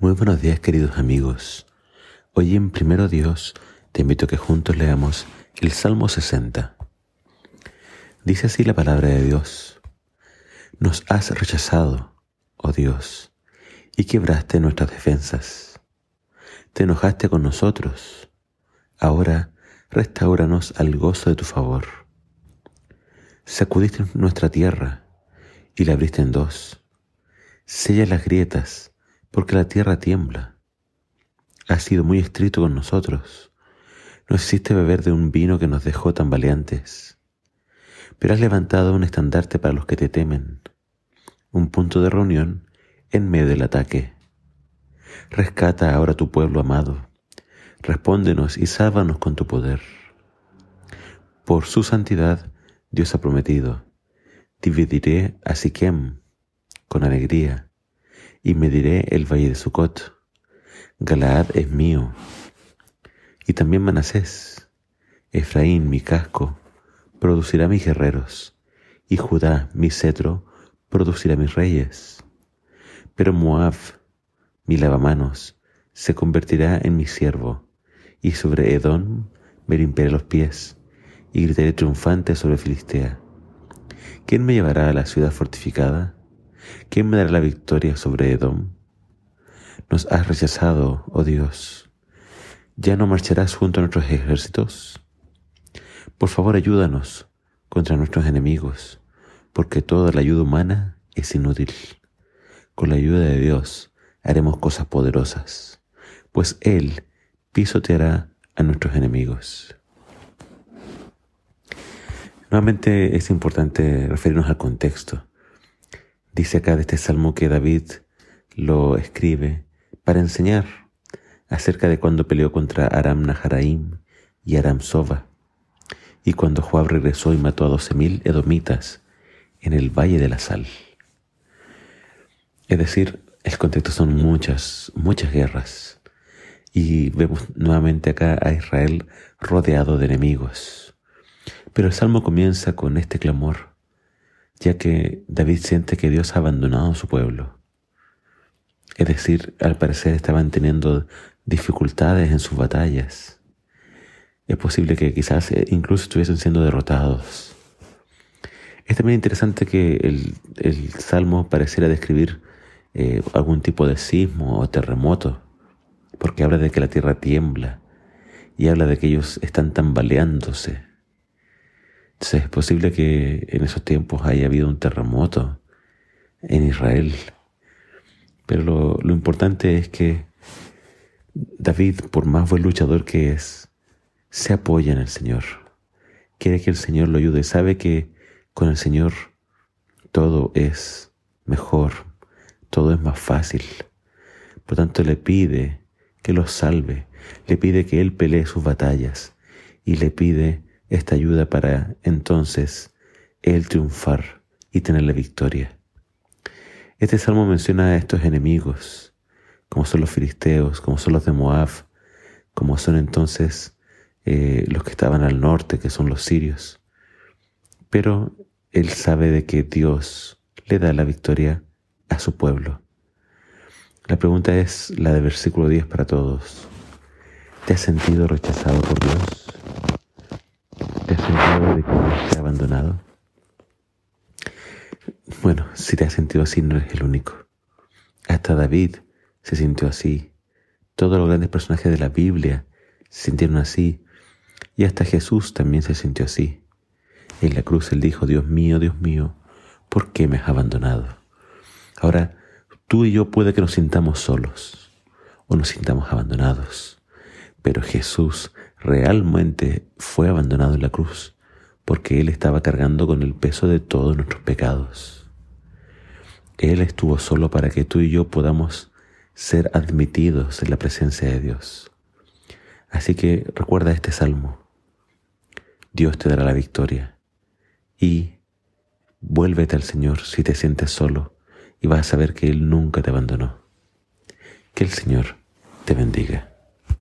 Muy buenos días queridos amigos. Hoy en Primero Dios te invito a que juntos leamos el Salmo 60. Dice así la palabra de Dios. Nos has rechazado, oh Dios, y quebraste nuestras defensas. Te enojaste con nosotros. Ahora restauranos al gozo de tu favor. Sacudiste nuestra tierra y la abriste en dos. Sella las grietas porque la tierra tiembla. Has sido muy estricto con nosotros. No hiciste beber de un vino que nos dejó tan valientes. Pero has levantado un estandarte para los que te temen, un punto de reunión en medio del ataque. Rescata ahora tu pueblo amado. Respóndenos y sálvanos con tu poder. Por su santidad, Dios ha prometido, dividiré a Siquem con alegría y mediré el valle de Sucot. Galaad es mío, y también Manasés. Efraín, mi casco, producirá mis guerreros, y Judá, mi cetro, producirá mis reyes. Pero Moab, mi lavamanos, se convertirá en mi siervo, y sobre Edom me limpiaré los pies, y gritaré triunfante sobre Filistea. ¿Quién me llevará a la ciudad fortificada? ¿Quién me dará la victoria sobre Edom? Nos has rechazado, oh Dios. ¿Ya no marcharás junto a nuestros ejércitos? Por favor, ayúdanos contra nuestros enemigos, porque toda la ayuda humana es inútil. Con la ayuda de Dios haremos cosas poderosas, pues Él pisoteará a nuestros enemigos. Nuevamente es importante referirnos al contexto. Dice acá de este salmo que David lo escribe para enseñar acerca de cuando peleó contra Aram Naharaim y Aram Soba, y cuando Joab regresó y mató a doce mil edomitas en el Valle de la Sal. Es decir, el contexto son muchas, muchas guerras, y vemos nuevamente acá a Israel rodeado de enemigos. Pero el salmo comienza con este clamor ya que David siente que Dios ha abandonado a su pueblo. Es decir, al parecer estaban teniendo dificultades en sus batallas. Es posible que quizás eh, incluso estuviesen siendo derrotados. Es también interesante que el, salmo pareciera describir eh, algún tipo de sismo o terremoto, porque habla de que la tierra tiembla y habla de que ellos están tambaleándose. Entonces es posible que en esos tiempos haya habido un terremoto en Israel. Pero lo, lo importante es que David, por más buen luchador que es, se apoya en el Señor. Quiere que el Señor lo ayude. Sabe que con el Señor todo es mejor, todo es más fácil. Por tanto, le pide que lo salve, le pide que Él pelee sus batallas y le pide esta ayuda para entonces Él triunfar y tener la victoria. Este salmo menciona a estos enemigos, como son los filisteos, como son los de Moab, como son entonces eh, los que estaban al norte, que son los sirios. Pero Él sabe de que Dios le da la victoria a su pueblo. La pregunta es la de versículo 10 para todos. ¿Te has sentido rechazado por Dios? ¿Te has sentido de que ha abandonado? Bueno, si te has sentido así, no eres el único. Hasta David se sintió así. Todos los grandes personajes de la Biblia se sintieron así. Y hasta Jesús también se sintió así. En la cruz él dijo, Dios mío, Dios mío, ¿por qué me has abandonado? Ahora, tú y yo puede que nos sintamos solos o nos sintamos abandonados, pero Jesús realmente fue abandonado en la cruz porque Él estaba cargando con el peso de todos nuestros pecados. Él estuvo solo para que tú y yo podamos ser admitidos en la presencia de Dios. Así que recuerda este salmo. Dios te dará la victoria y vuélvete al Señor si te sientes solo y vas a saber que Él nunca te abandonó. Que el Señor te bendiga.